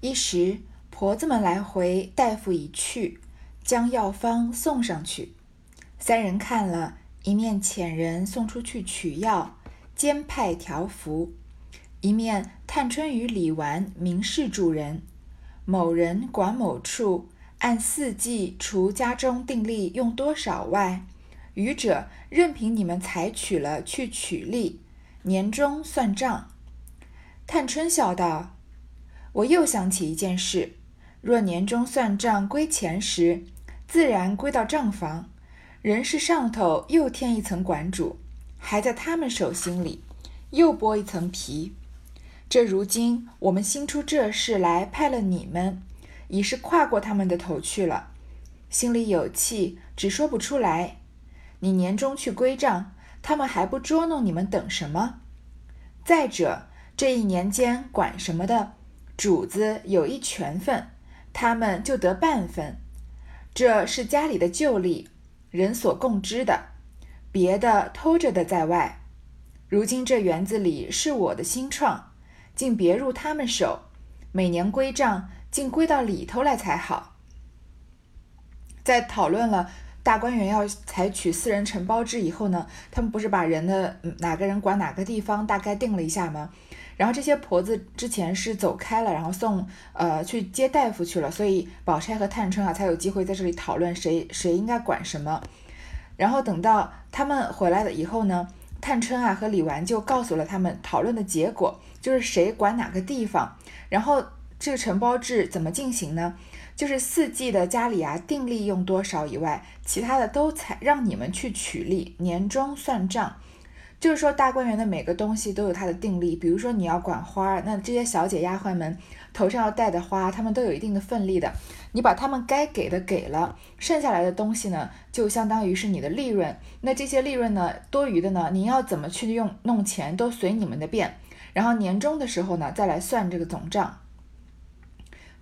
一时，婆子们来回，大夫已去，将药方送上去。三人看了一面，遣人送出去取药，兼派条幅；一面探春与李纨明示主人：某人管某处，按四季除家中定例用多少外，余者任凭你们采取了去取例，年终算账。探春笑道：“我又想起一件事，若年终算账归钱时，自然归到账房。”人是上头又添一层管主，还在他们手心里又剥一层皮。这如今我们新出这事来，派了你们，已是跨过他们的头去了，心里有气，只说不出来。你年终去归账，他们还不捉弄你们，等什么？再者，这一年间管什么的主子有一全份，他们就得半分，这是家里的旧例。人所共知的，别的偷着的在外。如今这园子里是我的新创，竟别入他们手。每年归账，竟归到里头来才好。在讨论了大观园要采取私人承包制以后呢，他们不是把人的哪个人管哪个地方大概定了一下吗？然后这些婆子之前是走开了，然后送呃去接大夫去了，所以宝钗和探春啊才有机会在这里讨论谁谁应该管什么。然后等到他们回来了以后呢，探春啊和李纨就告诉了他们讨论的结果，就是谁管哪个地方。然后这个承包制怎么进行呢？就是四季的家里啊定例用多少以外，其他的都采让你们去取例，年终算账。就是说，大观园的每个东西都有它的定例。比如说，你要管花，那这些小姐丫鬟们头上要戴的花，她们都有一定的份例的。你把她们该给的给了，剩下来的东西呢，就相当于是你的利润。那这些利润呢，多余的呢，您要怎么去用弄钱，都随你们的便。然后年终的时候呢，再来算这个总账。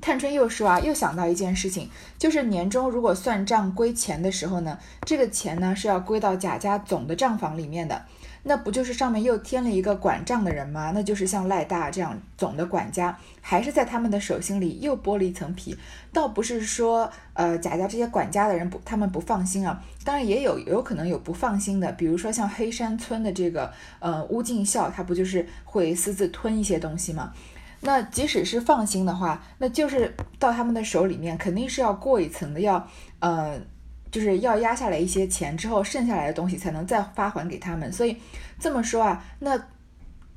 探春又说啊，又想到一件事情，就是年终如果算账归钱的时候呢，这个钱呢是要归到贾家总的账房里面的。那不就是上面又添了一个管账的人吗？那就是像赖大这样总的管家，还是在他们的手心里又剥了一层皮。倒不是说，呃，贾家这些管家的人不，他们不放心啊。当然也有，有可能有不放心的，比如说像黑山村的这个，呃，乌进孝，他不就是会私自吞一些东西吗？那即使是放心的话，那就是到他们的手里面，肯定是要过一层的，要，呃。就是要压下来一些钱之后，剩下来的东西才能再发还给他们。所以这么说啊，那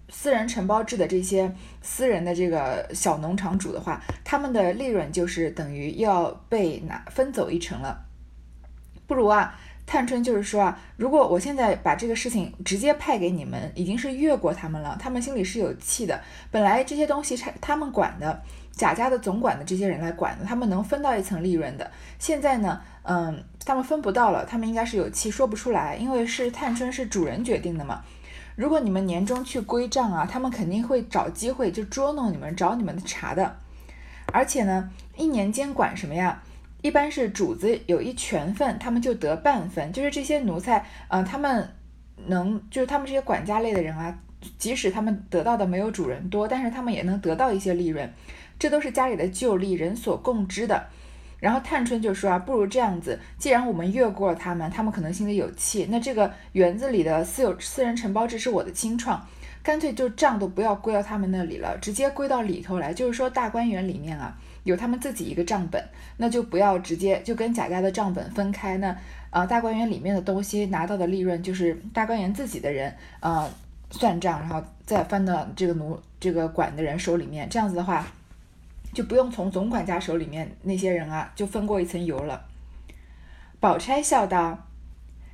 私人承包制的这些私人的这个小农场主的话，他们的利润就是等于要被拿分走一成了。不如啊，探春就是说啊，如果我现在把这个事情直接派给你们，已经是越过他们了，他们心里是有气的。本来这些东西是他们管的，贾家的总管的这些人来管的，他们能分到一层利润的。现在呢？嗯，他们分不到了，他们应该是有气说不出来，因为是探春是主人决定的嘛。如果你们年终去归账啊，他们肯定会找机会就捉弄你们，找你们的茬的。而且呢，一年间管什么呀？一般是主子有一全份，他们就得半分。就是这些奴才，嗯，他们能，就是他们这些管家类的人啊，即使他们得到的没有主人多，但是他们也能得到一些利润。这都是家里的旧例，人所共知的。然后探春就说啊，不如这样子，既然我们越过了他们，他们可能心里有气。那这个园子里的私有私人承包制是我的清创，干脆就账都不要归到他们那里了，直接归到里头来。就是说大观园里面啊，有他们自己一个账本，那就不要直接就跟贾家的账本分开。那呃，大观园里面的东西拿到的利润，就是大观园自己的人呃算账，然后再翻到这个奴这个管的人手里面。这样子的话。就不用从总管家手里面那些人啊，就分过一层油了。宝钗笑道：“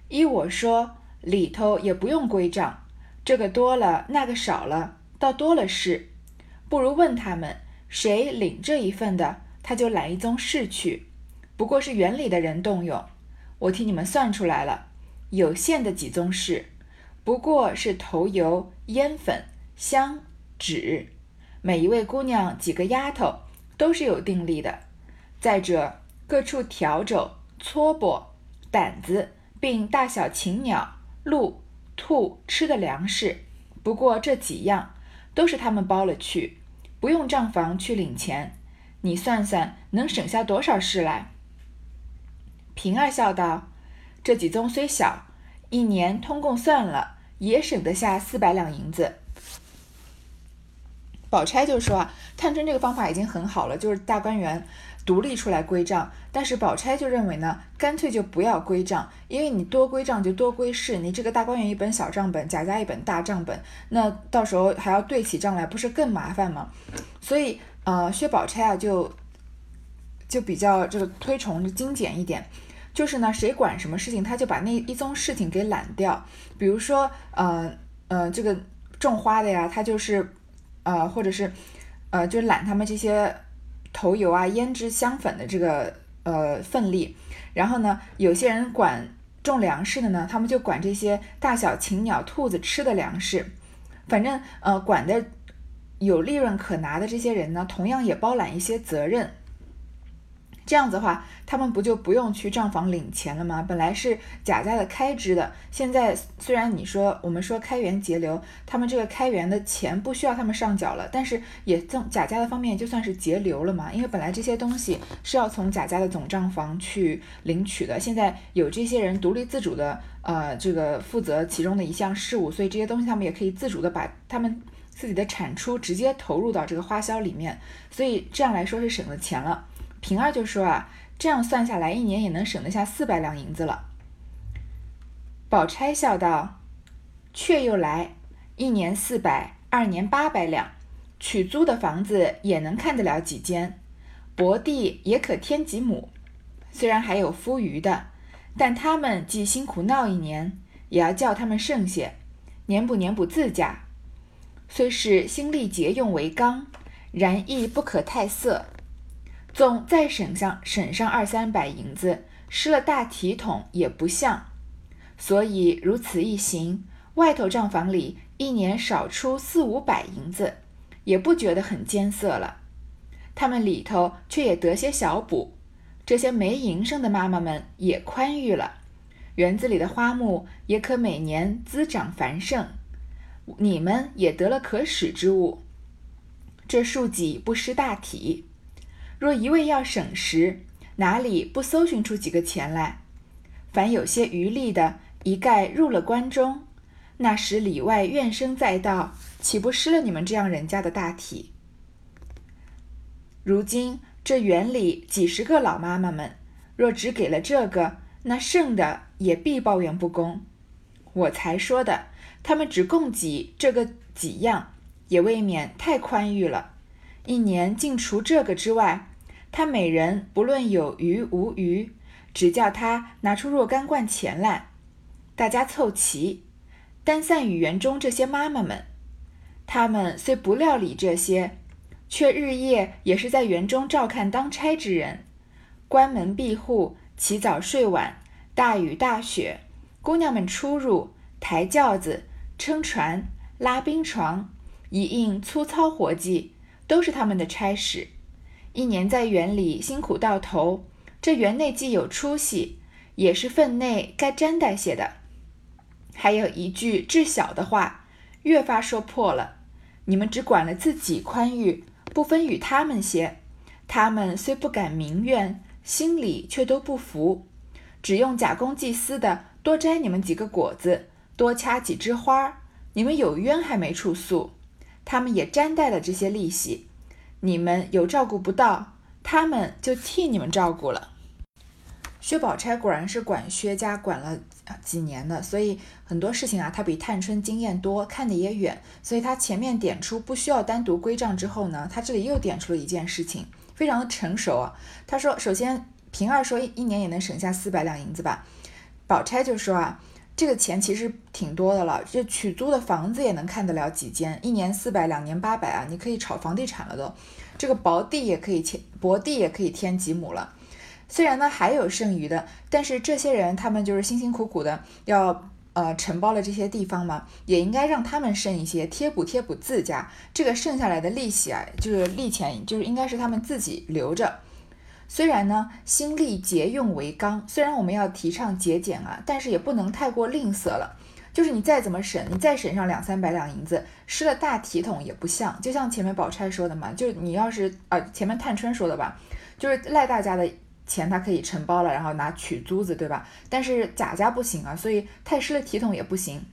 依我说，里头也不用归账，这个多了，那个少了，倒多了事。不如问他们，谁领这一份的，他就揽一宗事去。不过是园里的人动用，我替你们算出来了，有限的几宗事，不过是头油、烟粉、香、纸，每一位姑娘几个丫头。”都是有定力的。再者，各处笤帚、撮帛、掸子，并大小禽鸟、鹿、兔吃的粮食，不过这几样，都是他们包了去，不用账房去领钱。你算算能省下多少事来？”平儿笑道：“这几宗虽小，一年通共算了，也省得下四百两银子。”宝钗就说：“啊，探春这个方法已经很好了，就是大观园独立出来归账。但是宝钗就认为呢，干脆就不要归账，因为你多归账就多归事，你这个大观园一本小账本，贾家一本大账本，那到时候还要对起账来，不是更麻烦吗？所以，呃，薛宝钗啊，就就比较这个推崇精简一点，就是呢，谁管什么事情，他就把那一宗事情给揽掉。比如说，呃呃，这个种花的呀，他就是。”呃，或者是，呃，就揽他们这些头油啊、胭脂、香粉的这个呃分例，然后呢，有些人管种粮食的呢，他们就管这些大小禽鸟、兔子吃的粮食，反正呃，管的有利润可拿的这些人呢，同样也包揽一些责任。这样子的话，他们不就不用去账房领钱了吗？本来是贾家的开支的，现在虽然你说我们说开源节流，他们这个开源的钱不需要他们上缴了，但是也从贾家的方面就算是节流了嘛。因为本来这些东西是要从贾家的总账房去领取的，现在有这些人独立自主的，呃，这个负责其中的一项事务，所以这些东西他们也可以自主的把他们自己的产出直接投入到这个花销里面，所以这样来说是省了钱了。平儿就说啊，这样算下来，一年也能省得下四百两银子了。宝钗笑道：“却又来，一年四百，二年八百两，取租的房子也能看得了几间，薄地也可添几亩。虽然还有夫余的，但他们既辛苦闹一年，也要叫他们剩些，年补年补自家。虽是心力节用为纲，然亦不可太色。”纵再省上省上二三百银子，失了大体统也不像。所以如此一行，外头账房里一年少出四五百银子，也不觉得很艰涩了。他们里头却也得些小补，这些没营生的妈妈们也宽裕了。园子里的花木也可每年滋长繁盛，你们也得了可使之物，这数己不失大体。若一味要省时，哪里不搜寻出几个钱来？凡有些余力的，一概入了关中。那时里外怨声载道，岂不失了你们这样人家的大体？如今这园里几十个老妈妈们，若只给了这个，那剩的也必抱怨不公。我才说的，他们只供给这个几样，也未免太宽裕了。一年净除这个之外，他每人不论有余无余，只叫他拿出若干贯钱来，大家凑齐，单散与园中这些妈妈们。他们虽不料理这些，却日夜也是在园中照看当差之人，关门闭户，起早睡晚，大雨大雪，姑娘们出入，抬轿子，撑船，拉冰床，一应粗糙活计。都是他们的差事，一年在园里辛苦到头，这园内既有出息，也是分内该沾带些的。还有一句至小的话，越发说破了。你们只管了自己宽裕，不分与他们些。他们虽不敢明怨，心里却都不服，只用假公济私的多摘你们几个果子，多掐几枝花，你们有冤还没处诉。他们也沾带了这些利息，你们有照顾不到，他们就替你们照顾了。薛宝钗果然是管薛家管了几年的，所以很多事情啊，她比探春经验多，看得也远。所以她前面点出不需要单独归账之后呢，她这里又点出了一件事情，非常的成熟啊。她说，首先平儿说一年也能省下四百两银子吧，宝钗就说啊。这个钱其实挺多的了，这取租的房子也能看得了几间，一年四百，两年八百啊，你可以炒房地产了都。这个薄地也可以添，薄地也可以添几亩了。虽然呢还有剩余的，但是这些人他们就是辛辛苦苦的要呃承包了这些地方嘛，也应该让他们剩一些，贴补贴补自家。这个剩下来的利息啊，就是利钱，就是应该是他们自己留着。虽然呢，心力节用为纲，虽然我们要提倡节俭啊，但是也不能太过吝啬了。就是你再怎么省，你再省上两三百两银子，失了大体统也不像。就像前面宝钗说的嘛，就你要是呃前面探春说的吧，就是赖大家的钱他可以承包了，然后拿取租子，对吧？但是贾家不行啊，所以太失了体统也不行。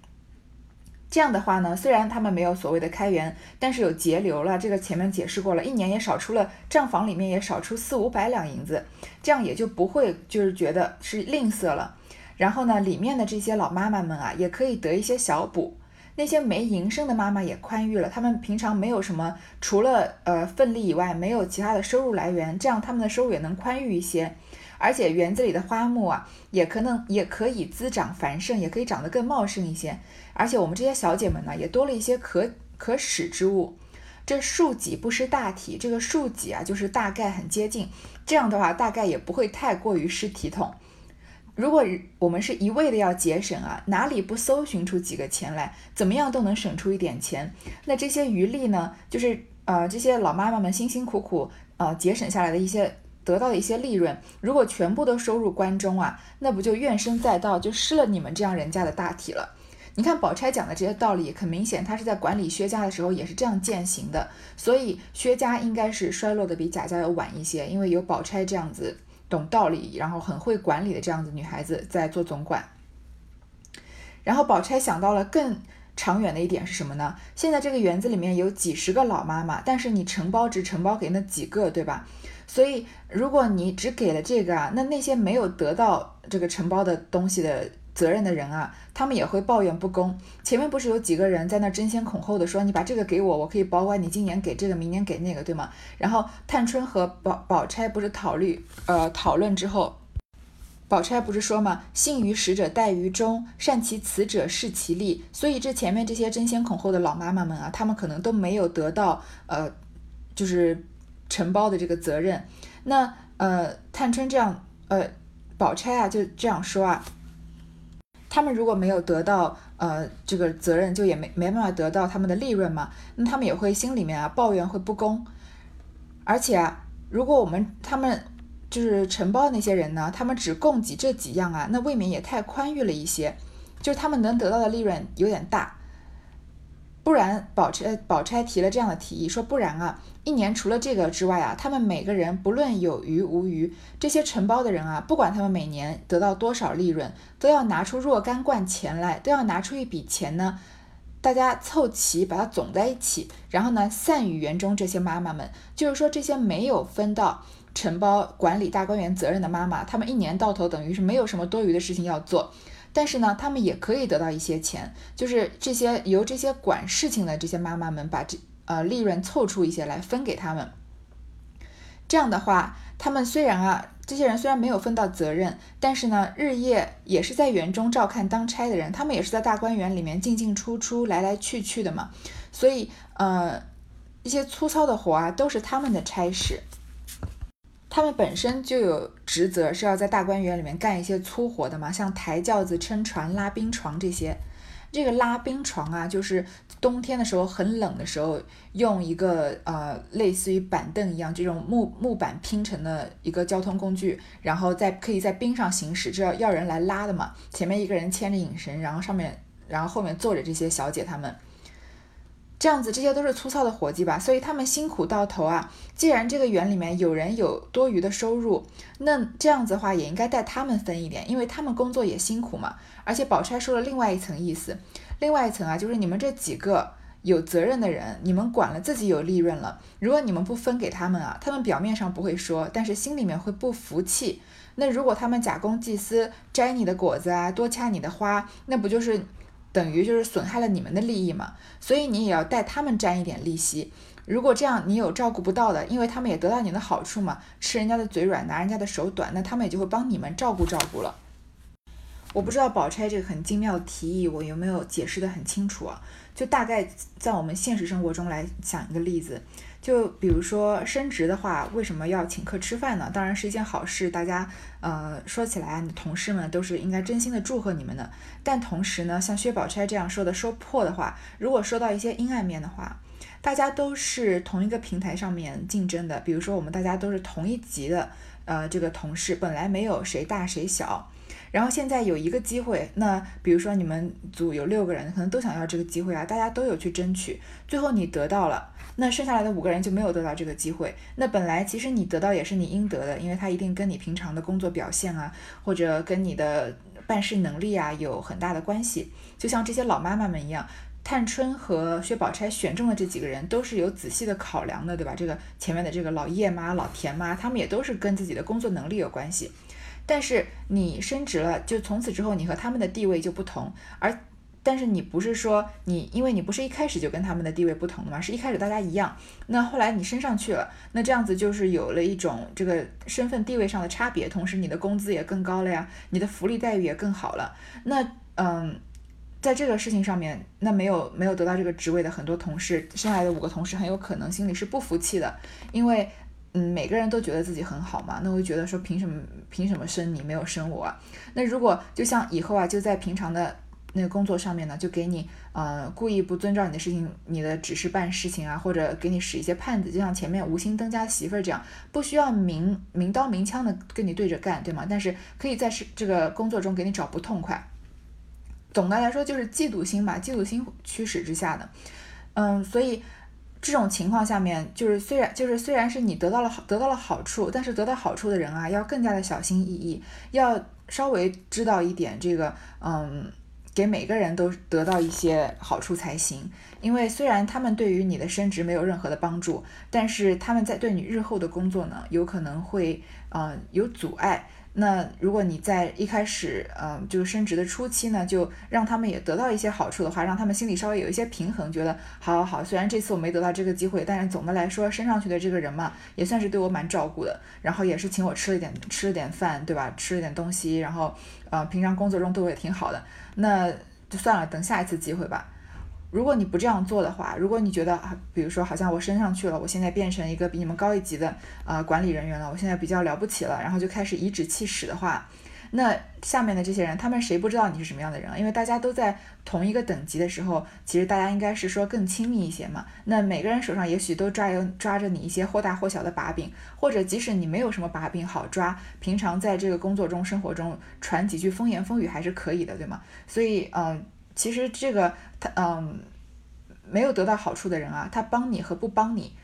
这样的话呢，虽然他们没有所谓的开源，但是有节流了。这个前面解释过了，一年也少出了账房里面也少出四五百两银子，这样也就不会就是觉得是吝啬了。然后呢，里面的这些老妈妈们啊，也可以得一些小补。那些没营生的妈妈也宽裕了，他们平常没有什么，除了呃奋力以外，没有其他的收入来源，这样他们的收入也能宽裕一些。而且园子里的花木啊，也可能也可以滋长繁盛，也可以长得更茂盛一些。而且我们这些小姐们呢，也多了一些可可使之物。这数己不失大体，这个数己啊，就是大概很接近。这样的话，大概也不会太过于失体统。如果我们是一味的要节省啊，哪里不搜寻出几个钱来，怎么样都能省出一点钱。那这些余力呢，就是呃这些老妈妈们辛辛苦苦呃节省下来的一些。得到的一些利润，如果全部都收入关中啊，那不就怨声载道，就失了你们这样人家的大体了。你看宝钗讲的这些道理，很明显，她是在管理薛家的时候也是这样践行的。所以薛家应该是衰落的比贾家要晚一些，因为有宝钗这样子懂道理，然后很会管理的这样子女孩子在做总管。然后宝钗想到了更长远的一点是什么呢？现在这个园子里面有几十个老妈妈，但是你承包只承包给那几个，对吧？所以，如果你只给了这个啊，那那些没有得到这个承包的东西的责任的人啊，他们也会抱怨不公。前面不是有几个人在那争先恐后的说，你把这个给我，我可以保管你今年给这个，明年给那个，对吗？然后探春和宝宝钗不是讨论呃讨论之后，宝钗不是说嘛，信于使者，待于忠，善其辞者，事其利。所以这前面这些争先恐后的老妈妈们啊，他们可能都没有得到呃，就是。承包的这个责任，那呃，探春这样，呃，宝钗啊就这样说啊，他们如果没有得到呃这个责任，就也没没办法得到他们的利润嘛，那他们也会心里面啊抱怨会不公，而且啊，如果我们他们就是承包的那些人呢，他们只供给这几样啊，那未免也太宽裕了一些，就是他们能得到的利润有点大。不然，宝钗宝钗提了这样的提议，说不然啊，一年除了这个之外啊，他们每个人不论有余无余，这些承包的人啊，不管他们每年得到多少利润，都要拿出若干贯钱来，都要拿出一笔钱呢，大家凑齐，把它总在一起，然后呢，散与园中这些妈妈们，就是说这些没有分到承包管理大观园责任的妈妈，他们一年到头等于是没有什么多余的事情要做。但是呢，他们也可以得到一些钱，就是这些由这些管事情的这些妈妈们把这呃利润凑出一些来分给他们。这样的话，他们虽然啊，这些人虽然没有分到责任，但是呢，日夜也是在园中照看当差的人，他们也是在大观园里面进进出出、来来去去的嘛，所以呃，一些粗糙的活啊，都是他们的差事。他们本身就有职责，是要在大观园里面干一些粗活的嘛，像抬轿子、撑船、拉冰床这些。这个拉冰床啊，就是冬天的时候很冷的时候，用一个呃类似于板凳一样这种木木板拼成的一个交通工具，然后在可以在冰上行驶，这要要人来拉的嘛。前面一个人牵着引绳，然后上面，然后后面坐着这些小姐她们。这样子，这些都是粗糙的活计吧，所以他们辛苦到头啊。既然这个园里面有人有多余的收入，那这样子的话也应该带他们分一点，因为他们工作也辛苦嘛。而且宝钗说了另外一层意思，另外一层啊，就是你们这几个有责任的人，你们管了自己有利润了，如果你们不分给他们啊，他们表面上不会说，但是心里面会不服气。那如果他们假公济私，摘你的果子啊，多掐你的花，那不就是？等于就是损害了你们的利益嘛，所以你也要带他们沾一点利息。如果这样你有照顾不到的，因为他们也得到你的好处嘛，吃人家的嘴软，拿人家的手短，那他们也就会帮你们照顾照顾了。我不知道宝钗这个很精妙的提议，我有没有解释的很清楚啊？就大概在我们现实生活中来讲一个例子。就比如说升职的话，为什么要请客吃饭呢？当然是一件好事，大家呃说起来，你的同事们都是应该真心的祝贺你们的。但同时呢，像薛宝钗这样说的说破的话，如果说到一些阴暗面的话，大家都是同一个平台上面竞争的，比如说我们大家都是同一级的，呃，这个同事本来没有谁大谁小，然后现在有一个机会，那比如说你们组有六个人，可能都想要这个机会啊，大家都有去争取，最后你得到了，那剩下来的五个人就没有得到这个机会。那本来其实你得到也是你应得的，因为他一定跟你平常的工作表现啊，或者跟你的办事能力啊有很大的关系。就像这些老妈妈们一样，探春和薛宝钗选中的这几个人都是有仔细的考量的，对吧？这个前面的这个老叶妈、老田妈，他们也都是跟自己的工作能力有关系。但是你升职了，就从此之后你和他们的地位就不同。而但是你不是说你，因为你不是一开始就跟他们的地位不同的嘛，是一开始大家一样。那后来你升上去了，那这样子就是有了一种这个身份地位上的差别，同时你的工资也更高了呀，你的福利待遇也更好了。那嗯，在这个事情上面，那没有没有得到这个职位的很多同事，剩下来的五个同事很有可能心里是不服气的，因为。嗯，每个人都觉得自己很好嘛，那我就觉得说，凭什么凭什么生你没有生我？那如果就像以后啊，就在平常的那个工作上面呢，就给你呃故意不遵照你的事情，你的指示办事情啊，或者给你使一些绊子，就像前面无心登家媳妇儿这样，不需要明明刀明枪的跟你对着干，对吗？但是可以在是这个工作中给你找不痛快。总的来说就是嫉妒心吧，嫉妒心驱使之下的，嗯，所以。这种情况下面，就是虽然就是虽然是你得到了好得到了好处，但是得到好处的人啊，要更加的小心翼翼，要稍微知道一点这个，嗯，给每个人都得到一些好处才行。因为虽然他们对于你的升职没有任何的帮助，但是他们在对你日后的工作呢，有可能会，嗯，有阻碍。那如果你在一开始，嗯，就是升职的初期呢，就让他们也得到一些好处的话，让他们心里稍微有一些平衡，觉得好好好，虽然这次我没得到这个机会，但是总的来说升上去的这个人嘛，也算是对我蛮照顾的，然后也是请我吃了点吃了点饭，对吧？吃了点东西，然后，呃，平常工作中对我也挺好的，那就算了，等下一次机会吧。如果你不这样做的话，如果你觉得啊，比如说好像我升上去了，我现在变成一个比你们高一级的啊管理人员了，我现在比较了不起了，然后就开始颐指气使的话，那下面的这些人，他们谁不知道你是什么样的人？因为大家都在同一个等级的时候，其实大家应该是说更亲密一些嘛。那每个人手上也许都抓有抓着你一些或大或小的把柄，或者即使你没有什么把柄好抓，平常在这个工作中、生活中传几句风言风语还是可以的，对吗？所以，嗯。其实这个他嗯，没有得到好处的人啊，他帮你和不帮你，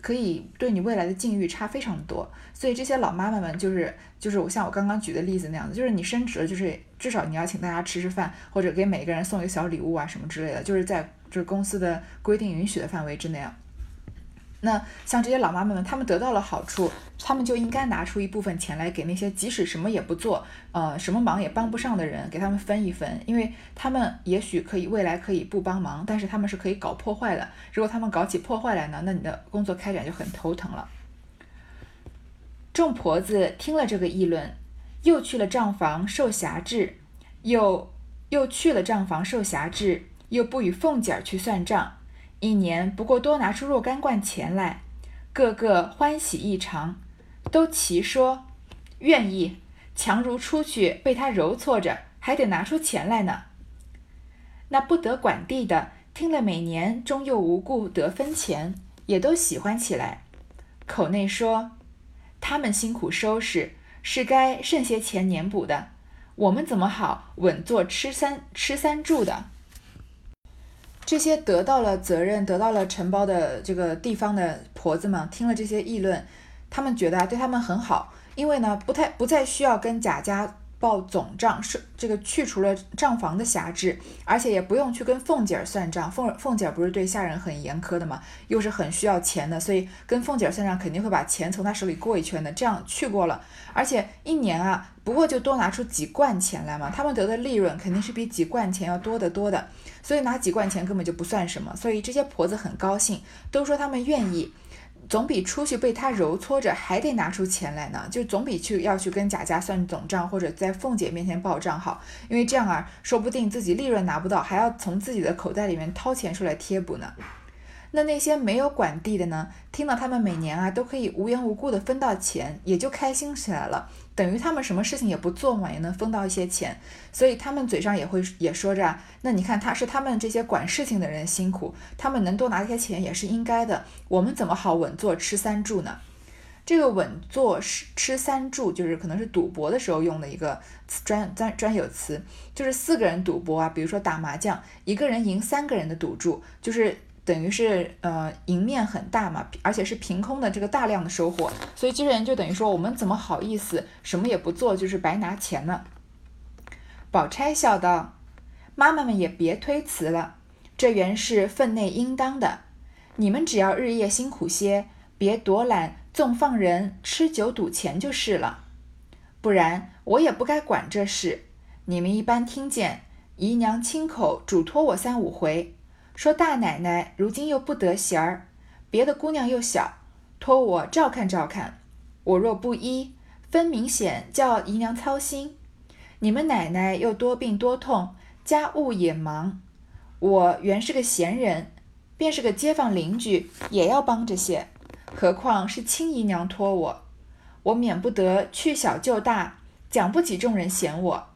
可以对你未来的境遇差非常多。所以这些老妈妈们就是就是我像我刚刚举的例子那样子，就是你升职了，就是至少你要请大家吃吃饭，或者给每个人送一个小礼物啊什么之类的，就是在就是公司的规定允许的范围之内啊。那像这些老妈妈们，她们得到了好处，她们就应该拿出一部分钱来给那些即使什么也不做，呃，什么忙也帮不上的人，给他们分一分，因为他们也许可以未来可以不帮忙，但是他们是可以搞破坏的。如果他们搞起破坏来呢，那你的工作开展就很头疼了。众婆子听了这个议论，又去了账房受辖制，又又去了账房受辖制，又不与凤姐儿去算账。一年不过多拿出若干贯钱来，个个欢喜异常，都齐说愿意。强如出去被他揉搓着，还得拿出钱来呢。那不得管地的，听了每年终又无故得分钱，也都喜欢起来，口内说他们辛苦收拾，是该剩些钱年补的。我们怎么好稳坐吃三吃三住的？这些得到了责任、得到了承包的这个地方的婆子们，听了这些议论，他们觉得啊，对他们很好，因为呢，不太不再需要跟贾家报总账，是这个去除了账房的辖制，而且也不用去跟凤姐儿算账。凤凤姐儿不是对下人很严苛的嘛，又是很需要钱的，所以跟凤姐儿算账肯定会把钱从她手里过一圈的。这样去过了，而且一年啊，不过就多拿出几贯钱来嘛，他们得的利润肯定是比几贯钱要多得多的。所以拿几贯钱根本就不算什么，所以这些婆子很高兴，都说他们愿意，总比出去被他揉搓着还得拿出钱来呢，就总比去要去跟贾家算总账或者在凤姐面前报账好，因为这样啊，说不定自己利润拿不到，还要从自己的口袋里面掏钱出来贴补呢。那那些没有管地的呢？听到他们每年啊都可以无缘无故的分到钱，也就开心起来了。等于他们什么事情也不做嘛，也能分到一些钱，所以他们嘴上也会也说着，那你看他是他们这些管事情的人辛苦，他们能多拿些钱也是应该的。我们怎么好稳坐吃三住呢？这个稳坐吃吃三注，就是可能是赌博的时候用的一个专专专有词，就是四个人赌博啊，比如说打麻将，一个人赢三个人的赌注，就是等于是呃赢面很大嘛，而且是凭空的这个大量的收获，所以这些人就等于说我们怎么好意思什么也不做，就是白拿钱呢？宝钗笑道：“妈妈们也别推辞了，这原是分内应当的，你们只要日夜辛苦些，别躲懒。”纵放人吃酒赌钱就是了，不然我也不该管这事。你们一般听见姨娘亲口嘱托我三五回，说大奶奶如今又不得闲儿，别的姑娘又小，托我照看照看。我若不依，分明显叫姨娘操心。你们奶奶又多病多痛，家务也忙，我原是个闲人，便是个街坊邻居，也要帮着些。何况是亲姨娘托我，我免不得去小就大，讲不起众人嫌我。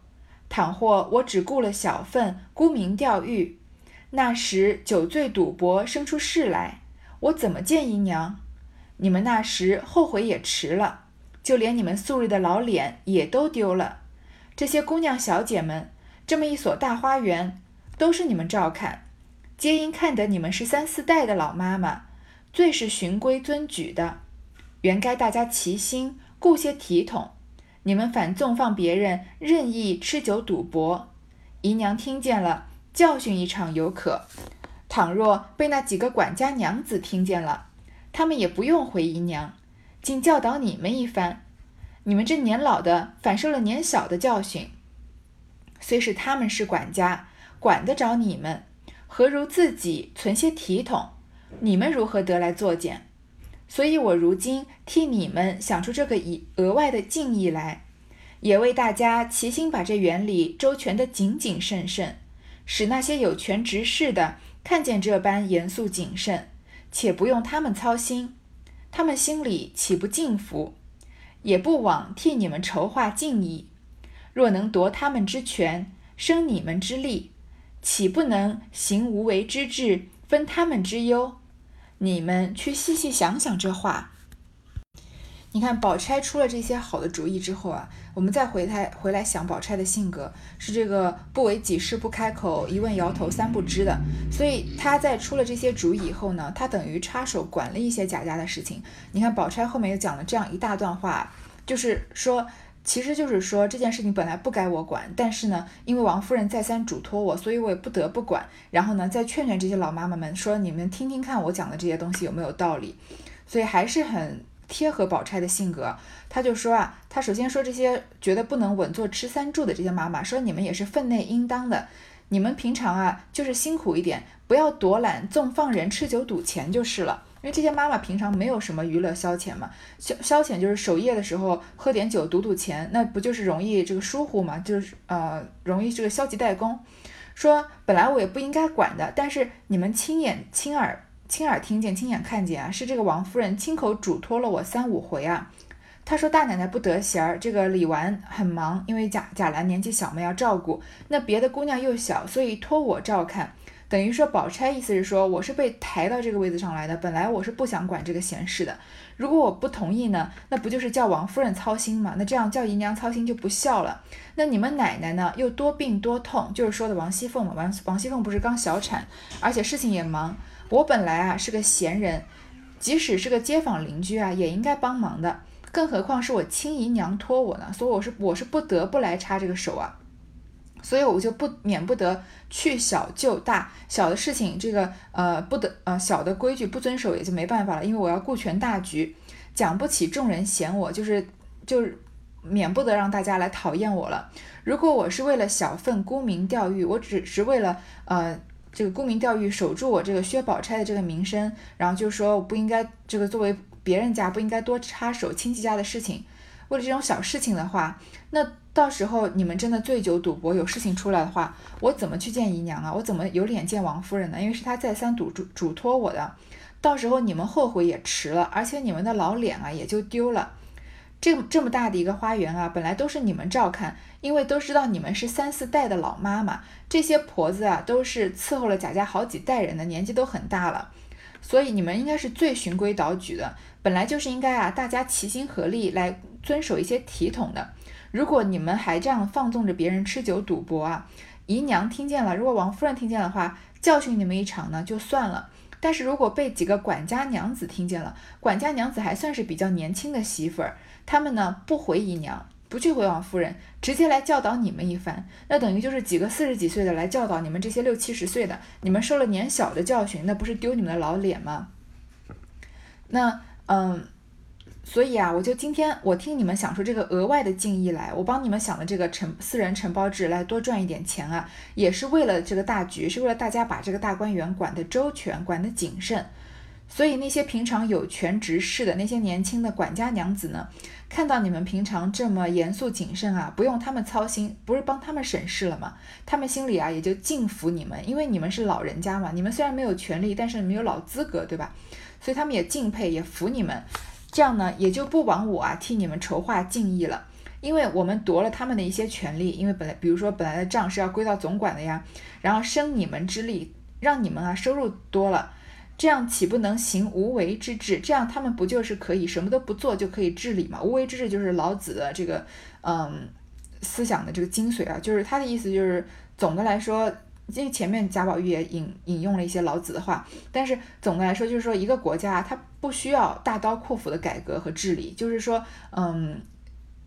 倘或我只顾了小份，沽名钓誉，那时酒醉赌博生出事来，我怎么见姨娘？你们那时后悔也迟了，就连你们素日的老脸也都丢了。这些姑娘小姐们，这么一所大花园，都是你们照看，皆因看得你们是三四代的老妈妈。最是循规遵矩的，原该大家齐心，顾些体统。你们反纵放别人任意吃酒赌博，姨娘听见了，教训一场犹可。倘若被那几个管家娘子听见了，他们也不用回姨娘，竟教导你们一番。你们这年老的反受了年小的教训。虽是他们是管家，管得着你们，何如自己存些体统？你们如何得来作践？所以我如今替你们想出这个以额外的敬意来，也为大家齐心把这原理周全的谨谨慎慎，使那些有权执事的看见这般严肃谨慎，且不用他们操心，他们心里岂不敬服？也不枉替你们筹划敬意。若能夺他们之权，生你们之利，岂不能行无为之志？分他们之忧，你们去细细想想这话。你看，宝钗出了这些好的主意之后啊，我们再回他回来想，宝钗的性格是这个不为己事不开口，一问摇头三不知的。所以她在出了这些主意以后呢，她等于插手管了一些贾家的事情。你看，宝钗后面又讲了这样一大段话，就是说。其实就是说这件事情本来不该我管，但是呢，因为王夫人再三嘱托我，所以我也不得不管。然后呢，再劝劝这些老妈妈们，说你们听听看我讲的这些东西有没有道理。所以还是很贴合宝钗的性格。他就说啊，他首先说这些觉得不能稳坐吃三柱的这些妈妈，说你们也是分内应当的，你们平常啊就是辛苦一点，不要躲懒纵放人吃酒赌钱就是了。因为这些妈妈平常没有什么娱乐消遣嘛，消消遣就是守夜的时候喝点酒赌赌钱，那不就是容易这个疏忽嘛，就是呃容易这个消极怠工。说本来我也不应该管的，但是你们亲眼亲耳亲耳听见亲眼看见啊，是这个王夫人亲口嘱托了我三五回啊。她说大奶奶不得闲儿，这个李纨很忙，因为贾贾兰年纪小嘛要照顾，那别的姑娘又小，所以托我照看。等于说，宝钗意思是说，我是被抬到这个位子上来的，本来我是不想管这个闲事的。如果我不同意呢，那不就是叫王夫人操心吗？那这样叫姨娘操心就不孝了。那你们奶奶呢，又多病多痛，就是说的王熙凤嘛。王王熙凤不是刚小产，而且事情也忙。我本来啊是个闲人，即使是个街坊邻居啊，也应该帮忙的。更何况是我亲姨娘托我呢，所以我是我是不得不来插这个手啊。所以我就不免不得去小就大，小的事情这个呃不得呃小的规矩不遵守也就没办法了，因为我要顾全大局，讲不起众人嫌我，就是就是免不得让大家来讨厌我了。如果我是为了小份沽名钓誉，我只是为了呃这个沽名钓誉守住我这个薛宝钗的这个名声，然后就说我不应该这个作为别人家不应该多插手亲戚家的事情。为了这种小事情的话，那到时候你们真的醉酒赌博有事情出来的话，我怎么去见姨娘啊？我怎么有脸见王夫人呢？因为是她再三嘱嘱嘱托我的，到时候你们后悔也迟了，而且你们的老脸啊也就丢了。这这么大的一个花园啊，本来都是你们照看，因为都知道你们是三四代的老妈妈，这些婆子啊都是伺候了贾家好几代人的，年纪都很大了。所以你们应该是最循规蹈矩的，本来就是应该啊，大家齐心合力来遵守一些体统的。如果你们还这样放纵着别人吃酒赌博啊，姨娘听见了，如果王夫人听见的话，教训你们一场呢就算了。但是如果被几个管家娘子听见了，管家娘子还算是比较年轻的媳妇儿，他们呢不回姨娘。不去回王夫人，直接来教导你们一番，那等于就是几个四十几岁的来教导你们这些六七十岁的，你们受了年小的教训，那不是丢你们的老脸吗？那嗯，所以啊，我就今天我听你们想出这个额外的敬意来，我帮你们想的这个承私人承包制来多赚一点钱啊，也是为了这个大局，是为了大家把这个大观园管得周全，管得谨慎。所以那些平常有权执事的那些年轻的管家娘子呢？看到你们平常这么严肃谨慎啊，不用他们操心，不是帮他们省事了吗？他们心里啊也就敬服你们，因为你们是老人家嘛。你们虽然没有权利，但是你们有老资格，对吧？所以他们也敬佩，也服你们。这样呢，也就不枉我啊替你们筹划敬意了。因为我们夺了他们的一些权利，因为本来比如说本来的账是要归到总管的呀，然后生你们之力，让你们啊收入多了。这样岂不能行无为之治？这样他们不就是可以什么都不做就可以治理吗？无为之治就是老子的这个嗯思想的这个精髓啊，就是他的意思就是总的来说，因为前面贾宝玉也引引用了一些老子的话，但是总的来说就是说一个国家它不需要大刀阔斧的改革和治理，就是说嗯。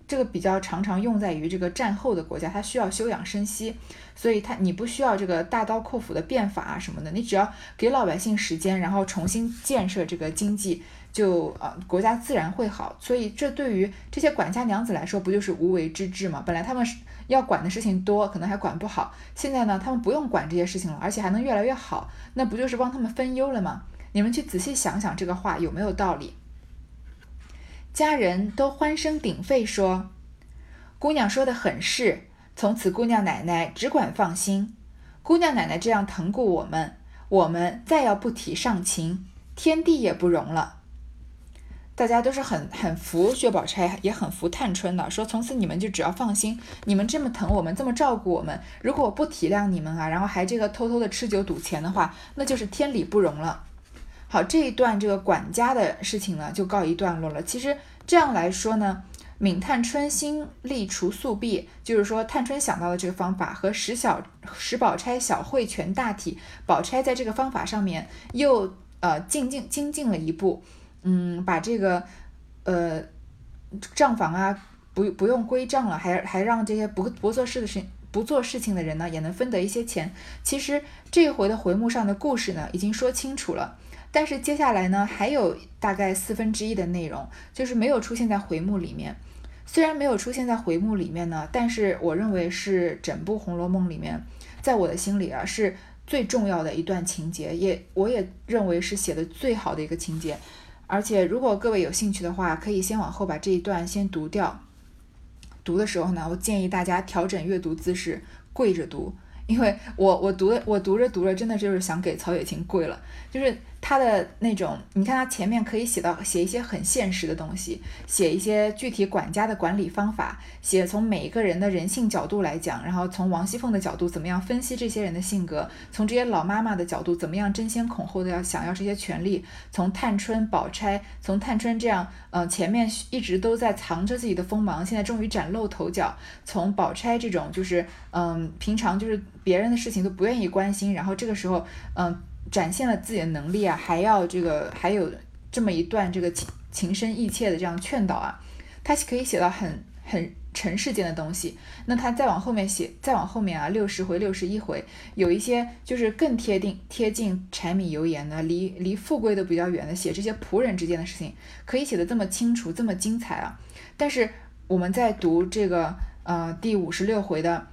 这个比较常常用在于这个战后的国家，它需要休养生息，所以它你不需要这个大刀阔斧的变法啊什么的，你只要给老百姓时间，然后重新建设这个经济，就呃国家自然会好。所以这对于这些管家娘子来说，不就是无为之治吗？本来他们是要管的事情多，可能还管不好，现在呢，他们不用管这些事情了，而且还能越来越好，那不就是帮他们分忧了吗？你们去仔细想想这个话有没有道理？家人都欢声鼎沸说：“姑娘说的很是，从此姑娘奶奶只管放心。姑娘奶奶这样疼顾我们，我们再要不体上情，天地也不容了。”大家都是很很服薛宝钗，也很服探春的，说从此你们就只要放心，你们这么疼我们，这么照顾我们，如果我不体谅你们啊，然后还这个偷偷的吃酒赌钱的话，那就是天理不容了。好，这一段这个管家的事情呢，就告一段落了。其实这样来说呢，敏探春心力除宿弊，就是说探春想到的这个方法和史小史宝钗小会全大体，宝钗在这个方法上面又呃进进精进了一步，嗯，把这个呃账房啊不不用归账了，还还让这些不不做事的事不做事情的人呢也能分得一些钱。其实这一回的回目上的故事呢，已经说清楚了。但是接下来呢，还有大概四分之一的内容，就是没有出现在回目里面。虽然没有出现在回目里面呢，但是我认为是整部《红楼梦》里面，在我的心里啊，是最重要的一段情节，也我也认为是写的最好的一个情节。而且如果各位有兴趣的话，可以先往后把这一段先读掉。读的时候呢，我建议大家调整阅读姿势，跪着读。因为我我读我读着读着，真的就是想给曹雪芹跪了，就是他的那种，你看他前面可以写到写一些很现实的东西，写一些具体管家的管理方法，写从每一个人的人性角度来讲，然后从王熙凤的角度怎么样分析这些人的性格，从这些老妈妈的角度怎么样争先恐后的要想要这些权利，从探春、宝钗，从探春这样，嗯，前面一直都在藏着自己的锋芒，现在终于崭露头角，从宝钗这种就是，嗯，平常就是。别人的事情都不愿意关心，然后这个时候，嗯，展现了自己的能力啊，还要这个还有这么一段这个情情深意切的这样劝导啊，他可以写到很很尘世间的东西。那他再往后面写，再往后面啊，六十回、六十一回，有一些就是更贴定贴近柴米油盐的，离离富贵都比较远的，写这些仆人之间的事情，可以写的这么清楚，这么精彩啊。但是我们在读这个呃第五十六回的。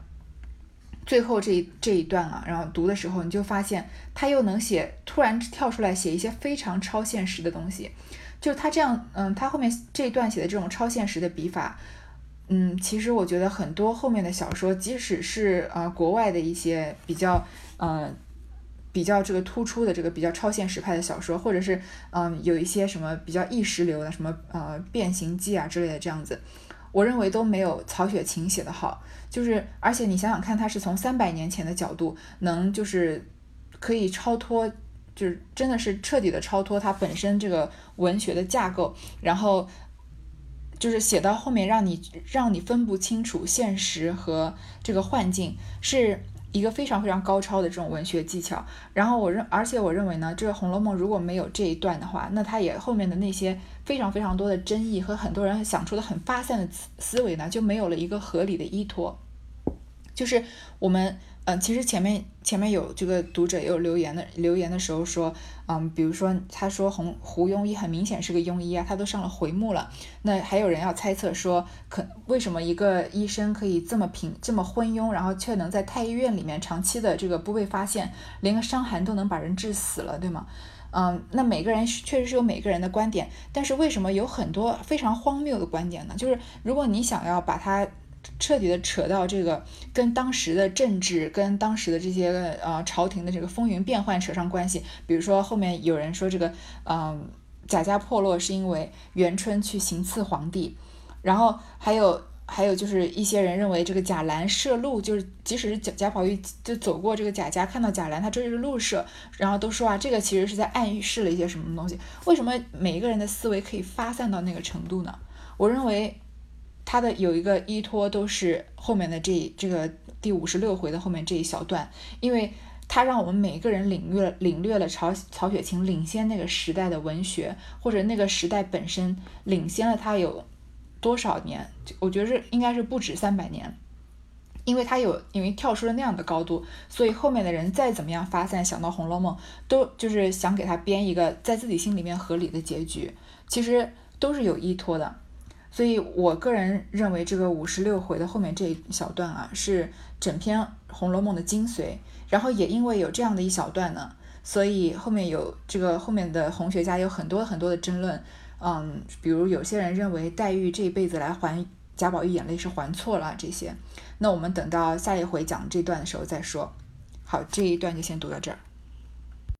最后这一这一段啊，然后读的时候，你就发现他又能写，突然跳出来写一些非常超现实的东西。就是他这样，嗯，他后面这一段写的这种超现实的笔法，嗯，其实我觉得很多后面的小说，即使是呃国外的一些比较，嗯，比较这个突出的这个比较超现实派的小说，或者是嗯有一些什么比较意识流的什么呃变形记啊之类的这样子，我认为都没有曹雪芹写的好。就是，而且你想想看，他是从三百年前的角度，能就是可以超脱就是真的是彻底的超脱它本身这个文学的架构，然后就是写到后面让你让你分不清楚现实和这个幻境是。一个非常非常高超的这种文学技巧，然后我认，而且我认为呢，这个《红楼梦》如果没有这一段的话，那它也后面的那些非常非常多的争议和很多人想出的很发散的思思维呢，就没有了一个合理的依托，就是我们。嗯，其实前面前面有这个读者有留言的，留言的时候说，嗯，比如说他说红胡庸医很明显是个庸医啊，他都上了回目了。那还有人要猜测说，可为什么一个医生可以这么平这么昏庸，然后却能在太医院里面长期的这个不被发现，连个伤寒都能把人治死了，对吗？嗯，那每个人确实是有每个人的观点，但是为什么有很多非常荒谬的观点呢？就是如果你想要把它。彻底的扯到这个跟当时的政治、跟当时的这些呃朝廷的这个风云变幻扯上关系。比如说后面有人说这个，嗯，贾家破落是因为元春去行刺皇帝，然后还有还有就是一些人认为这个贾兰射鹿，就是即使是贾贾宝玉就走过这个贾家看到贾兰，他追着鹿射，然后都说啊，这个其实是在暗示了一些什么东西。为什么每一个人的思维可以发散到那个程度呢？我认为。它的有一个依托都是后面的这这个第五十六回的后面这一小段，因为它让我们每一个人领略领略了曹曹雪芹领先那个时代的文学，或者那个时代本身领先了他有多少年？我觉得是应该是不止三百年，因为他有因为跳出了那样的高度，所以后面的人再怎么样发散想到《红楼梦》，都就是想给他编一个在自己心里面合理的结局，其实都是有依托的。所以我个人认为，这个五十六回的后面这一小段啊，是整篇《红楼梦》的精髓。然后也因为有这样的一小段呢，所以后面有这个后面的红学家有很多很多的争论。嗯，比如有些人认为黛玉这一辈子来还贾宝玉眼泪是还错了这些。那我们等到下一回讲这段的时候再说。好，这一段就先读到这儿。